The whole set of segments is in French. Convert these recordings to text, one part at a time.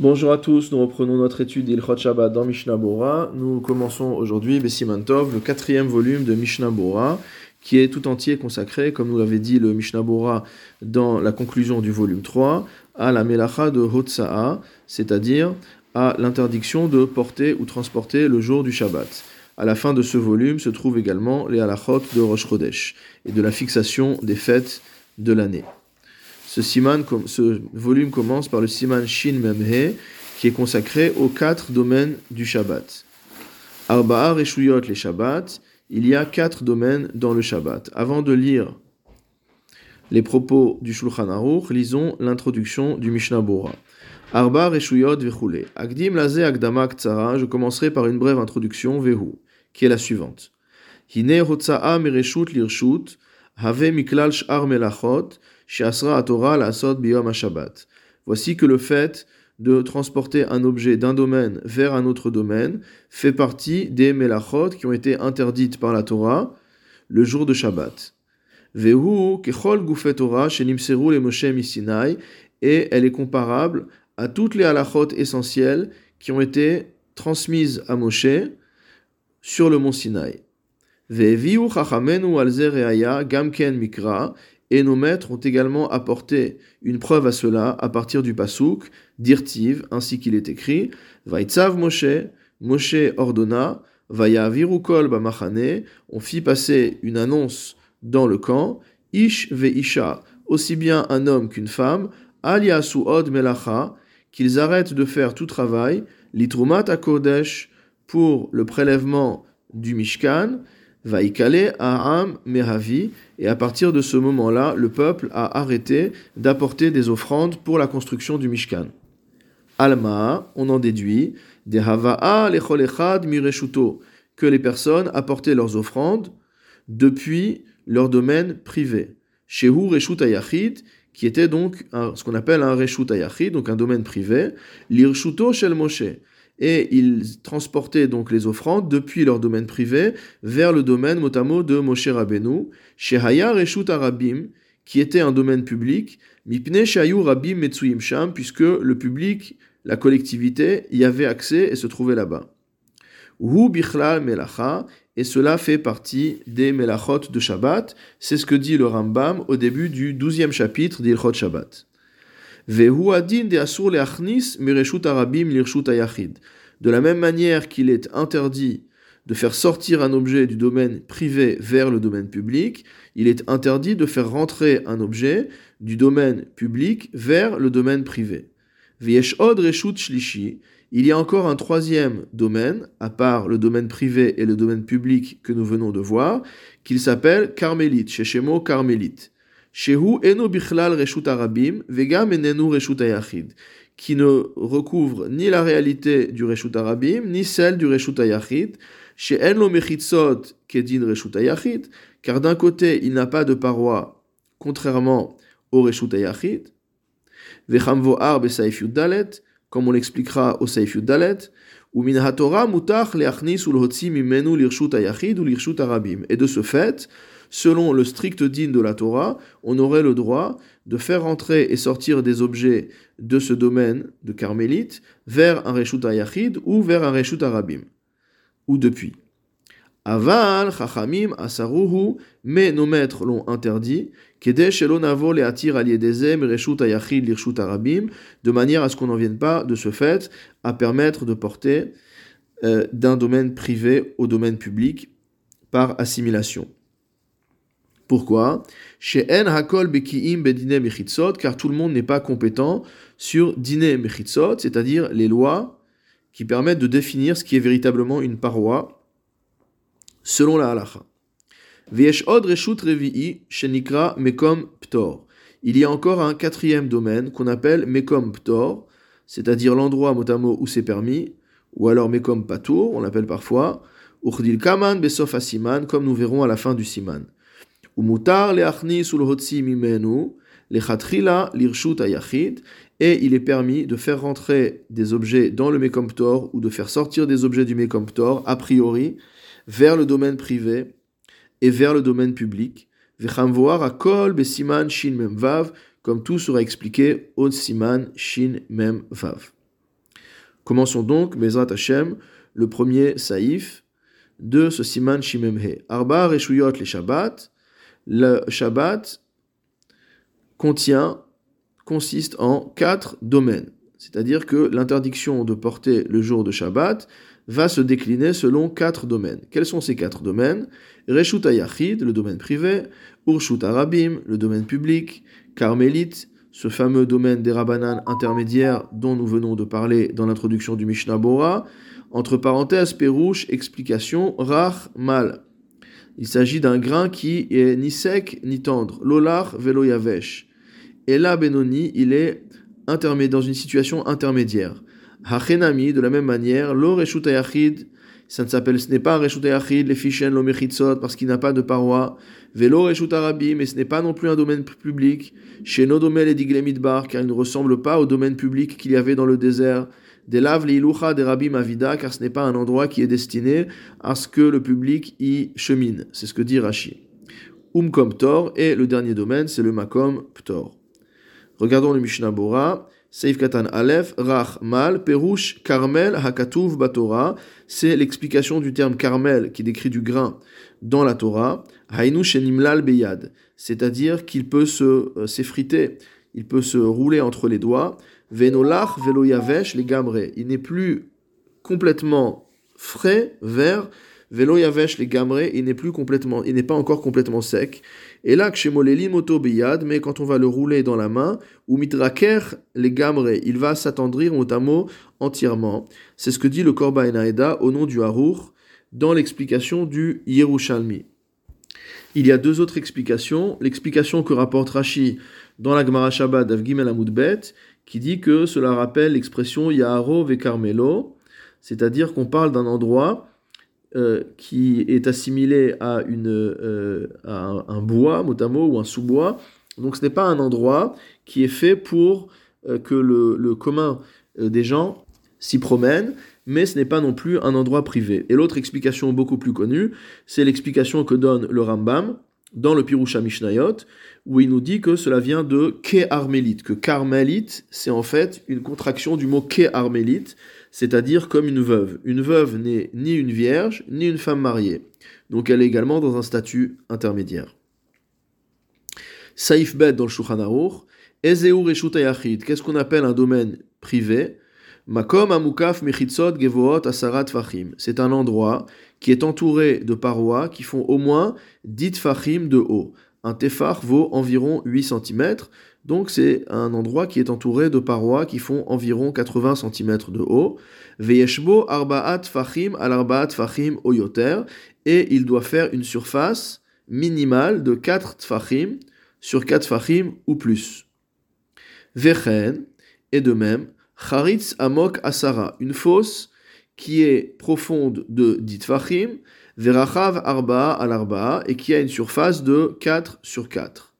Bonjour à tous, nous reprenons notre étude d'Ilchot Shabbat dans Mishnah Bora. Nous commençons aujourd'hui Bessiman Tov, le quatrième volume de Mishnah Bora, qui est tout entier consacré, comme nous l'avait dit le Mishnah Bora dans la conclusion du volume 3, à la Melacha de Hotsa'a, c'est-à-dire à l'interdiction de porter ou transporter le jour du Shabbat. À la fin de ce volume se trouvent également les halachot de Rosh Chodesh et de la fixation des fêtes de l'année. Ce, siman, ce volume commence par le siman Shin Memhe, qui est consacré aux quatre domaines du Shabbat. Arba'a Reshuyot les Shabbat, il y a quatre domaines dans le Shabbat. Avant de lire les propos du Shulchan Aruch, lisons l'introduction du Mishnah Bora. Arba Reshuyot Vechule. Agdim Laze Agdama Ktsara, je commencerai par une brève introduction, Vehu, qui est la suivante. Hine Hotsa'a Mereshut Lirshut, Have Miklal Sh'ar Melachot, Voici que le fait de transporter un objet d'un domaine vers un autre domaine fait partie des melachot qui ont été interdites par la Torah le jour de Shabbat. Torah et elle est comparable à toutes les halachot essentielles qui ont été transmises à Moshe sur le mont Sinaï. Ve'viu chachamenu al gamken mikra et nos maîtres ont également apporté une preuve à cela à partir du pasouk, d'Irtiv, ainsi qu'il est écrit, Vaitzav Moshe, Moshe ordonna, Vaya virukol bamachane, on fit passer une annonce dans le camp, Ish ve Isha, aussi bien un homme qu'une femme, aliasu od melacha, qu'ils arrêtent de faire tout travail, litrumat kodesh, pour le prélèvement du Mishkan, Vaikale Aham Meravi, et à partir de ce moment-là, le peuple a arrêté d'apporter des offrandes pour la construction du Mishkan. Alma, on en déduit, des Hava'a lecholechad mireshuto, que les personnes apportaient leurs offrandes depuis leur domaine privé. Shehu Reshut Ayachid, qui était donc ce qu'on appelle un Reshut Ayachid, donc un domaine privé, l'Irshuto Shel Moshe et ils transportaient donc les offrandes depuis leur domaine privé vers le domaine motamo de Moshe Rabbeinu, chez Hayar et Arabim, qui était un domaine public, Mipne Shayu Rabim Metsuyim Sham, puisque le public, la collectivité, y avait accès et se trouvait là-bas. Hu Bichlal Melacha, et cela fait partie des Melachot de Shabbat, c'est ce que dit le Rambam au début du douzième chapitre d'Ilchot Shabbat. De la même manière qu'il est interdit de faire sortir un objet du domaine privé vers le domaine public, il est interdit de faire rentrer un objet du domaine public vers le domaine privé. Il y a encore un troisième domaine, à part le domaine privé et le domaine public que nous venons de voir, qu'il s'appelle Carmélite, Carmélite. Shehu eno bichlal reshut arabim, vegam enenu reshut ayachid, qui ne recouvre ni la réalité du reshut arabim, ni celle du reshut ayachid, chez lo mechitzot kedin reshut ayachid, car d'un côté il n'a pas de paroi, contrairement au reshut ayachid, vechamvo ar besaif dalet, comme on l'expliquera au saif dalet, Et de ce fait, selon le strict din de la Torah, on aurait le droit de faire entrer et sortir des objets de ce domaine de carmélite vers un Reshut Ayachid ou vers un Reshut Arabim, ou depuis. Aval, Chachamim, Asaruhu, mais nos maîtres l'ont interdit, Kedesh le Atir Aliedezem, Reshut Arabim, de manière à ce qu'on n'en vienne pas, de ce fait, à permettre de porter euh, d'un domaine privé au domaine public par assimilation. Pourquoi? Chez En Hakol Bekiim Bedine Mechitzot, car tout le monde n'est pas compétent sur Dine Mechitzot, c'est-à-dire les lois qui permettent de définir ce qui est véritablement une paroi selon la halacha. Mekom Ptor. Il y a encore un quatrième domaine qu'on appelle Mekom Ptor, c'est-à-dire l'endroit motamo où c'est permis, ou alors Mekom Patour, on l'appelle parfois, Uchdil Kaman Besof comme nous verrons à la fin du Siman et il est permis de faire rentrer des objets dans le Mekomptor ou de faire sortir des objets du Mekomptor, a priori, vers le domaine privé et vers le domaine public. shin mem comme tout sera expliqué au siman shin mem vav. Commençons donc, Bezrat Hashem, le premier saïf de ce Siman Shimemhe. Arba Reshuyot les Shabbat. Le Shabbat contient, consiste en quatre domaines. C'est-à-dire que l'interdiction de porter le jour de Shabbat va se décliner selon quatre domaines. Quels sont ces quatre domaines? Reshut Ayachid, le domaine privé, Urshut Arabim, le domaine public, Carmélite, ce fameux domaine des Rabbanan intermédiaires dont nous venons de parler dans l'introduction du Mishnah Bora, entre parenthèses, Pérouche, explication, Rach, mal. Il s'agit d'un grain qui est ni sec ni tendre, Lolar, Velo Yavesh. Et là, Benoni, il est dans une situation intermédiaire. Hachenami, de la même manière, lo reshut ça ne s'appelle, ce n'est pas reshut les fichen, lo parce qu'il n'a pas de paroi. Velo reshut arabi, mais ce n'est pas non plus un domaine public. Chez Nodomel et Diglemidbar, car il ne ressemble pas au domaine public qu'il y avait dans le désert. Des laves ilucha des rabbi mavida, car ce n'est pas un endroit qui est destiné à ce que le public y chemine. C'est ce que dit Rashi. Umkom Tor, et le dernier domaine, c'est le Makom Ptor. Regardons le Mishnah Bora. Seif Katan Aleph, Rach Mal, Perush, Carmel, Hakatuv, Batora. C'est l'explication du terme Carmel qui décrit du grain dans la Torah. Hainu Shenimlal Beyad. C'est-à-dire qu'il peut se euh, s'effriter, il peut se rouler entre les doigts. Venolach, Velo Yavesh, les Gamre. Il n'est plus complètement frais, vert. Velo Yavesh, les Gamre. Il n'est plus complètement, il n'est pas encore complètement sec. Et là, mais quand on va le rouler dans la main, ou mitraker les gamre, il va s'attendrir mot entièrement. C'est ce que dit le Korba Enaeda au nom du Harour dans l'explication du Yerushalmi. Il y a deux autres explications. L'explication que rapporte Rashi dans la Gemara Shabbat d'Avgimel Amoudbet, qui dit que cela rappelle l'expression Yaharo ve Carmelo, c'est-à-dire qu'on parle d'un endroit euh, qui est assimilé à, une, euh, un, bois, mot ou un sous-bois. Donc ce n'est pas un endroit qui est fait pour euh, que le, commun des gens s'y promène, mais ce n'est pas non plus un endroit privé. Et l'autre explication beaucoup plus connue, c'est l'explication que donne le Rambam dans le Pirusha Mishnayot, où il nous dit que cela vient de Ke Armélite, que Carmélite, c'est en fait une contraction du mot Ke Armélite, c'est-à-dire comme une veuve. Une veuve n'est ni une vierge, ni une femme mariée. Donc elle est également dans un statut intermédiaire. Saif Bet dans le Shulchan Aruch, qu'est-ce qu'on appelle un domaine privé? Makom amukaf mechitzot gevoot asarat fachim. C'est un endroit qui est entouré de parois qui font au moins 10 fachim de haut. Un tefar vaut environ 8 cm. Donc c'est un endroit qui est entouré de parois qui font environ 80 cm de haut. Veyeshbo arbaat fachim al arbaat fachim oyoter. Et il doit faire une surface minimale de 4 tfachim sur 4 fachim ou plus. Vechen, et de même, charitz amok asara, une fosse qui est profonde de 10 tfachim, verachav arba al arba, et qui a une surface de 4 sur 4.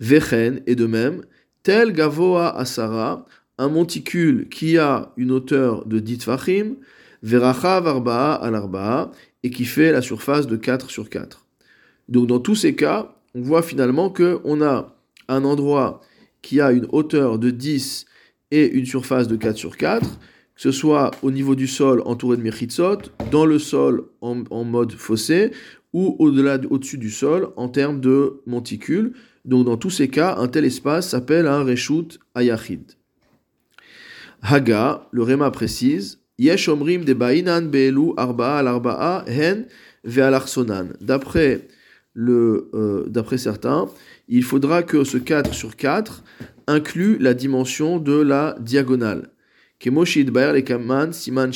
Vechen, et de même, tel Gavoa Asara, un monticule qui a une hauteur de 10 Tfachim, Veracha Varba al et qui fait la surface de 4 sur 4. Donc dans tous ces cas, on voit finalement qu'on a un endroit qui a une hauteur de 10 et une surface de 4 sur 4, ce soit au niveau du sol entouré de Mechitzot, dans le sol en, mode fossé, ou au-delà, au-dessus du sol en termes de monticule. Donc dans tous ces cas, un tel espace s'appelle un reshut ayachid. Haga, le Réma précise, Yesh omrim de bainan beelu arba'a arba'a hen ve'alarsonan. D'après euh, d'après certains, il faudra que ce 4 sur 4 inclut la dimension de la diagonale. Siman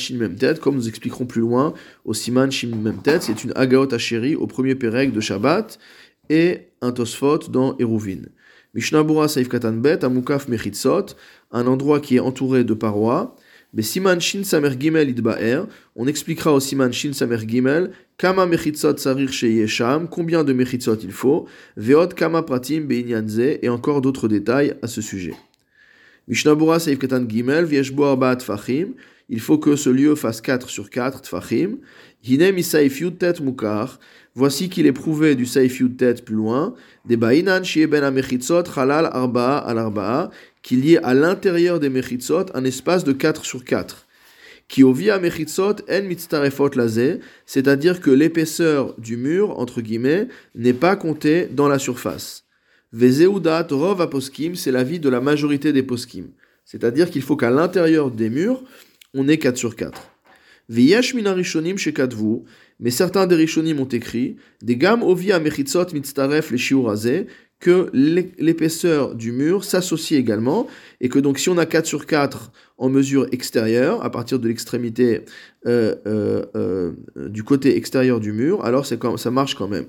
comme nous expliquerons plus loin, au Siman Shin Memtet, c'est une Agaot Asheri au premier Pérec de Shabbat, et un Tosfot dans Eruvin. Mishnabura Saif Katan Bet, Amukaf Mechitzot, un endroit qui est entouré de parois. Mais Siman Shin Samer Gimel Idbaer, on expliquera au Siman Shin Samer Gimel, Kama Mechitzot Sarir Yesham, combien de Mechitzot il faut, Veot Kama Pratim Beinyanze, et encore d'autres détails à ce sujet. Mishnabura Saif Katan Gimel, Vieshbo Arba Tfachim, il faut que ce lieu fasse 4 sur 4 Tfachim. Hinem Isaif Yutet Mukar, Voici qu'il est prouvé du Saif tête plus loin, des Ba'inan ben Amechitzot Halal Arba'a al Arba'a, qu'il y ait à l'intérieur des Mechitzot un espace de 4 sur 4. Qui ovia mechitzot en mitztarefot lazé, c'est-à-dire que l'épaisseur du mur, entre guillemets, n'est pas comptée dans la surface. Vezeudat rov aposkim, c'est l'avis de la majorité des poskim. C'est-à-dire qu'il faut qu'à l'intérieur des murs, on ait 4 sur 4. Viyesh minarishonim shekatvu, mais certains des rishonim ont écrit, des gam ovia mechitzot mitztaref les shiurazé, que l'épaisseur du mur s'associe également, et que donc si on a 4 sur 4 en mesure extérieure, à partir de l'extrémité euh, euh, euh, du côté extérieur du mur, alors ça marche quand même.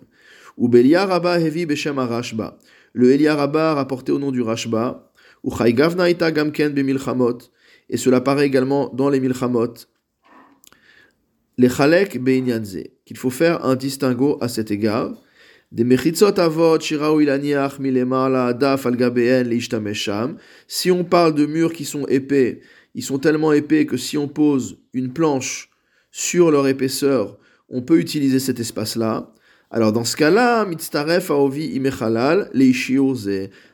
Ou Belia Hevi Beshem Rashba. Le Elia Rabba rapporté au nom du Rashba. Ou Gavna Ita Gamken Bemilchamot. Et cela paraît également dans les Milchamot. Les Chalek Beinyanze. Qu'il faut faire un distinguo à cet égard. Si on parle de murs qui sont épais, ils sont tellement épais que si on pose une planche sur leur épaisseur, on peut utiliser cet espace-là. Alors dans ce cas-là, aovi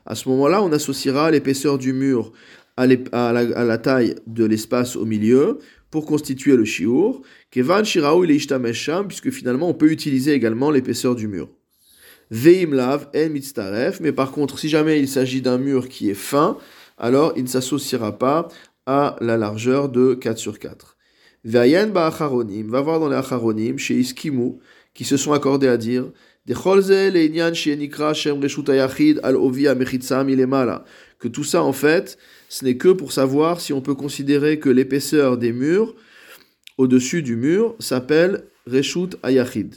À ce moment-là, on associera l'épaisseur du mur à, la, taille de l'espace au milieu pour constituer le shiur. Kevan shiraou puisque finalement on peut utiliser également l'épaisseur du mur. Veimlav en mitztaref, mais par contre, si jamais il s'agit d'un mur qui est fin, alors il ne s'associera pas à la largeur de 4 sur 4. Vayen ba'acharonim, va voir dans les acharonim, chez Iskimu, qui se sont accordés à dire, que tout ça, en fait, ce n'est que pour savoir si on peut considérer que l'épaisseur des murs, au-dessus du mur, s'appelle Reshut Ayachid.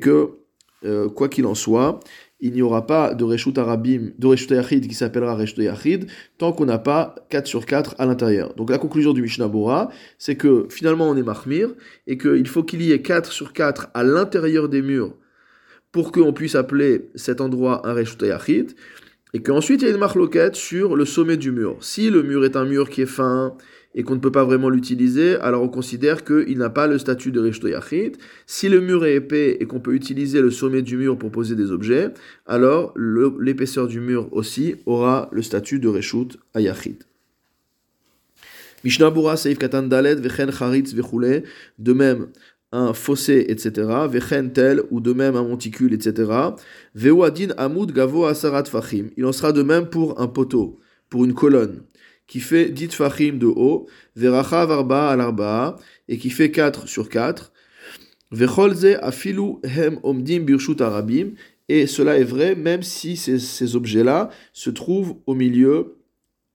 Que, euh, quoi qu'il en soit, il n'y aura pas de reshut arabim, de reshut yachid qui s'appellera reshut yachid, tant qu'on n'a pas 4 sur 4 à l'intérieur. Donc la conclusion du Mishnah Bora, c'est que finalement on est mahmir, et qu'il faut qu'il y ait 4 sur 4 à l'intérieur des murs, pour qu'on puisse appeler cet endroit un reshut yachid, et qu'ensuite il y a une marloquette sur le sommet du mur. Si le mur est un mur qui est fin, et qu'on ne peut pas vraiment l'utiliser, alors on considère qu'il n'a pas le statut de Reshto Yachid. Si le mur est épais et qu'on peut utiliser le sommet du mur pour poser des objets, alors l'épaisseur du mur aussi aura le statut de Reshut Ayachid. Mishnah Bura Seif Katan Dalet Vechen Charitz Vechule, de même un fossé, etc. Vechen tel, ou de même un monticule, etc. Veuadin Amud Gavo Asarat Fachim. Il en sera de même pour un poteau, pour une colonne qui fait 10 fachim de haut, veracha varba al arba, et qui fait 4 sur 4. Vecholze afilu hem omdim birshut arabim, et cela est vrai même si ces, objets-là se trouvent au milieu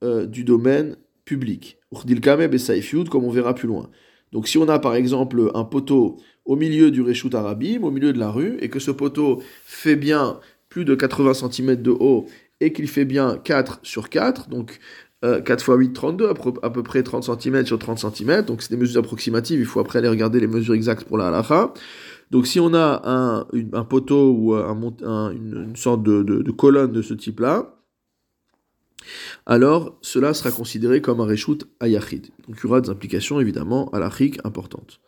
euh, du domaine public. Comme on verra plus loin. Donc si on a par exemple un poteau au milieu du Reshut Arabim, au milieu de la rue, et que ce poteau fait bien plus de 80 cm de haut et qu'il fait bien 4 sur 4, donc 4 x 8, 32, à peu près 30 cm sur 30 cm. Donc c'est des mesures approximatives, il faut après aller regarder les mesures exactes pour la halakha. Donc si on a un, poteau ou un, une, sorte de, colonne de ce type-là, alors cela sera considéré comme un reshoot ayachid. Donc il y aura des implications évidemment halachiques importantes.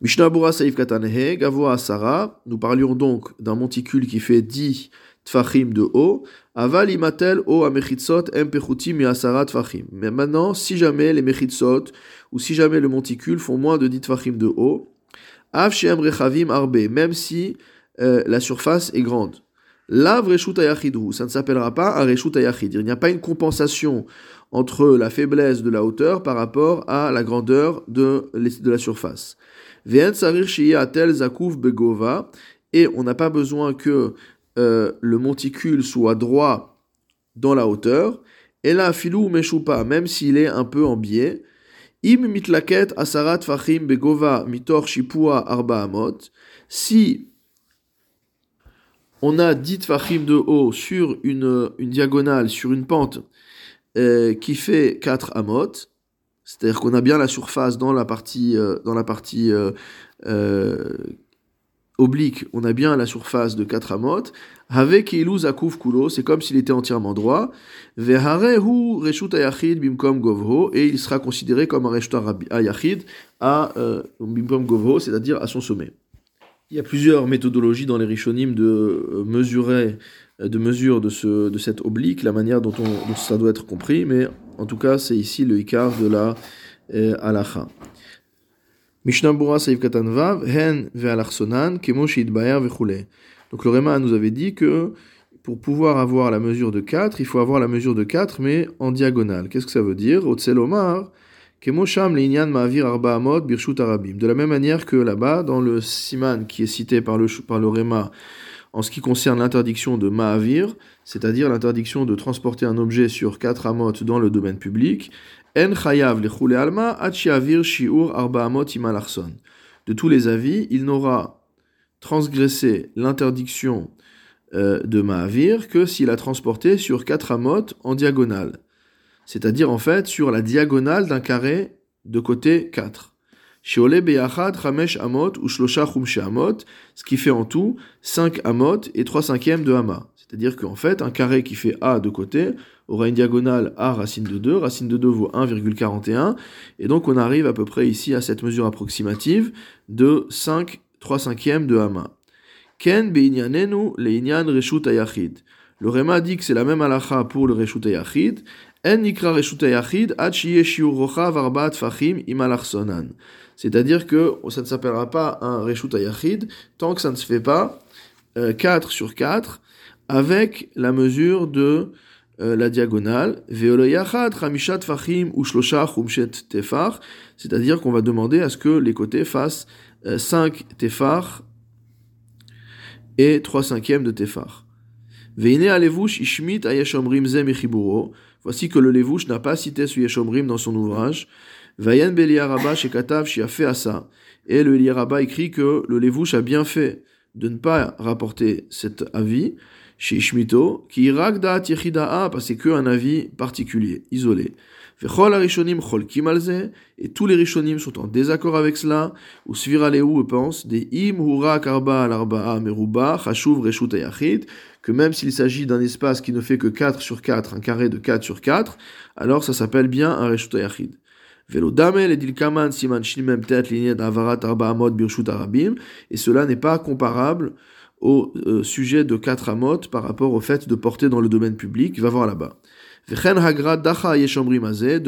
Mishnah Saif Katanehe, Gavoa Asara, nous parlions donc d'un monticule qui fait 10 tfachim de haut, aval imatel o amechitzot empechutim et asara. Mais maintenant, si jamais les mechitzot, ou si jamais le monticule font moins de 10 tfachim de haut, av shem rechavim arbe, même si euh, la surface est grande. Lav reshut ça ne s'appellera pas un reshut ayachid. Il n'y a pas une compensation entre la faiblesse de la hauteur par rapport à la grandeur de, la surface. Ve'en sarir atel zakuf begova, et on n'a pas besoin que euh, le monticule soit droit dans la hauteur, et là, filou meshupa, même s'il est un peu en biais, im mitlaket asarat fachim begova mitor shipua arba amot, si on a dit fachim de haut sur une, une diagonale, sur une pente euh, qui fait 4 amot, c'est-à-dire qu'on a bien la surface dans la partie, euh, dans la partie oblique, on a bien la surface de 4 amot, avec akuf kulo, c'est comme s'il était entièrement droit, veharehu reshut ayachid bimkom govho, et il sera considéré comme un reshut ayachid à euh, bimkom govho, c'est-à-dire à son sommet. Il y a plusieurs méthodologies dans les rishonim de euh, mesurer de mesure de, ce, de cette oblique, la manière dont, on, dont ça doit être compris, mais en tout cas, c'est ici le ikar de la euh. Donc le Réma nous avait dit que pour pouvoir avoir la mesure de 4, il faut avoir la mesure de 4, mais en diagonale. Qu'est-ce que ça veut dire? De la même manière que là-bas, dans le siman qui est cité par le, par le Réma, en ce qui concerne l'interdiction de ma'avir, c'est-à-dire l'interdiction de transporter un objet sur 4 amot dans le domaine public, en chayav alma shiur arba amot De tous les avis, il n'aura transgressé l'interdiction euh, de Mahavir que s'il a transporté sur 4 amot en diagonale. C'est-à-dire en fait sur la diagonale d'un carré de côté 4. Shiole beyachad chamesh amot ou shlosha amot, ce qui fait en tout 5 amot et 3 cinquièmes de hama. C'est-à-dire qu'en fait, un carré qui fait A de côté aura une diagonale A racine de 2, racine de 2 vaut 1,41, et donc on arrive à peu près ici à cette mesure approximative de 5 3 cinquièmes de Hama. Ken beinyanenu leinyan. Le Réma dit que c'est la même halacha pour le reshut ayachid. En nikra reshut ayachid ad fachim. C'est-à-dire que ça ne s'appellera pas un reshut ayachid tant que ça ne se fait pas 4 euh, sur 4 avec la mesure de euh, la diagonale, c'est-à-dire qu'on va demander à ce que les côtés fassent 5 euh, tefar et 3 cinquièmes de tefar. Voici que le Levush n'a pas cité ce Yeshomrim dans son ouvrage. Et le Eliaraba écrit que le Levush a bien fait de ne pas rapporter cet avis chez Ishmito, qui ragda tichida'a, parce que qu'un avis particulier, isolé. Et tous les rishonim sont en désaccord avec cela, ou sviraleu pense, des im hura karba al arba'a meruba, chashuv reshut ayachid, que même s'il s'agit d'un espace qui ne fait que 4 sur 4, un carré de 4 sur 4, alors ça s'appelle bien un reshut ayachid. Et cela n'est pas comparable au euh, sujet de quatre amot par rapport au fait de porter dans le domaine public, va voir là-bas. De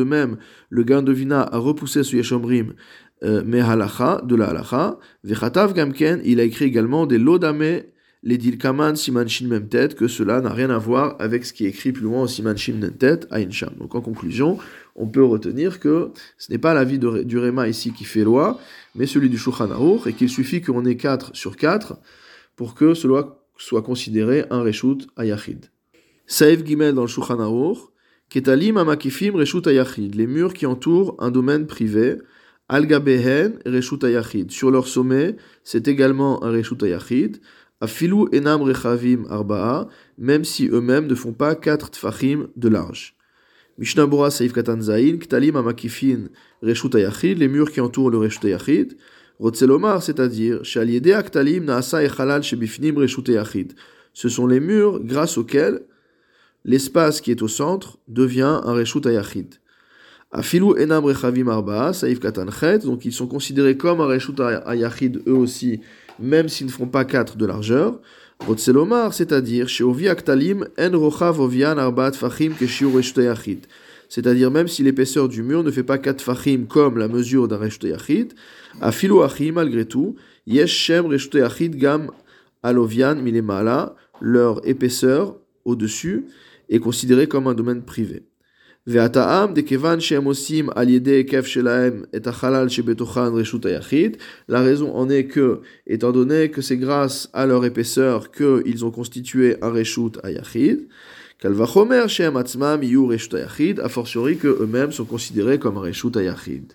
même, le Gandovina a repoussé ce Yeshomrim euh, de la halacha. Il a écrit également des lodame les dilkaman siman shin même tête, que cela n'a rien à voir avec ce qui est écrit plus loin au siman shin même tête à. Donc en conclusion, on peut retenir que ce n'est pas l'avis du Réma ici qui fait loi, mais celui du Shulchan et qu'il suffit qu'on ait 4 sur 4 pour que cela soit considéré un reshut ayachid. Saïf Gimel dans le Shulchan Aruch, Ketalim amakifim reshut ayachid, les murs qui entourent un domaine privé, al gabehen reshut ayachid, sur leur sommet, c'est également un reshut ayachid, afilu enam rechavim arba'a, même si eux-mêmes ne font pas quatre tfachim de large. Mishnah Bora Saïf Katan Zain, Ktalim amakifin reshut ayachid, les murs qui entourent le reshut ayachid, Rotzelomar, c'est-à-dire, Aktalim Naasa Echalal Shebifnim Reshute Yachid. Ce sont les murs grâce auxquels l'espace qui est au centre devient un Reshut Yachid. Afilu Enam Rechavim Arba, Saïf Katanchet, donc ils sont considérés comme un Reshut Yachid eux aussi, même s'ils ne font pas 4 de largeur. C'est-à-dire, c'est-à-dire même si l'épaisseur du mur ne fait pas 4 fachim comme la mesure d'un reshute yachid, à filo achim malgré tout, yesh shem reshute yachid gam alovian milemala, leur épaisseur au-dessus est considérée comme un domaine privé. La raison en est que, étant donné que c'est grâce à leur épaisseur qu'ils ont constitué un reshut ayachid, Kalvachomer Shem Atzmam Yu Reshut a fortiori que eux-mêmes sont considérés comme un Reshut Ayachid.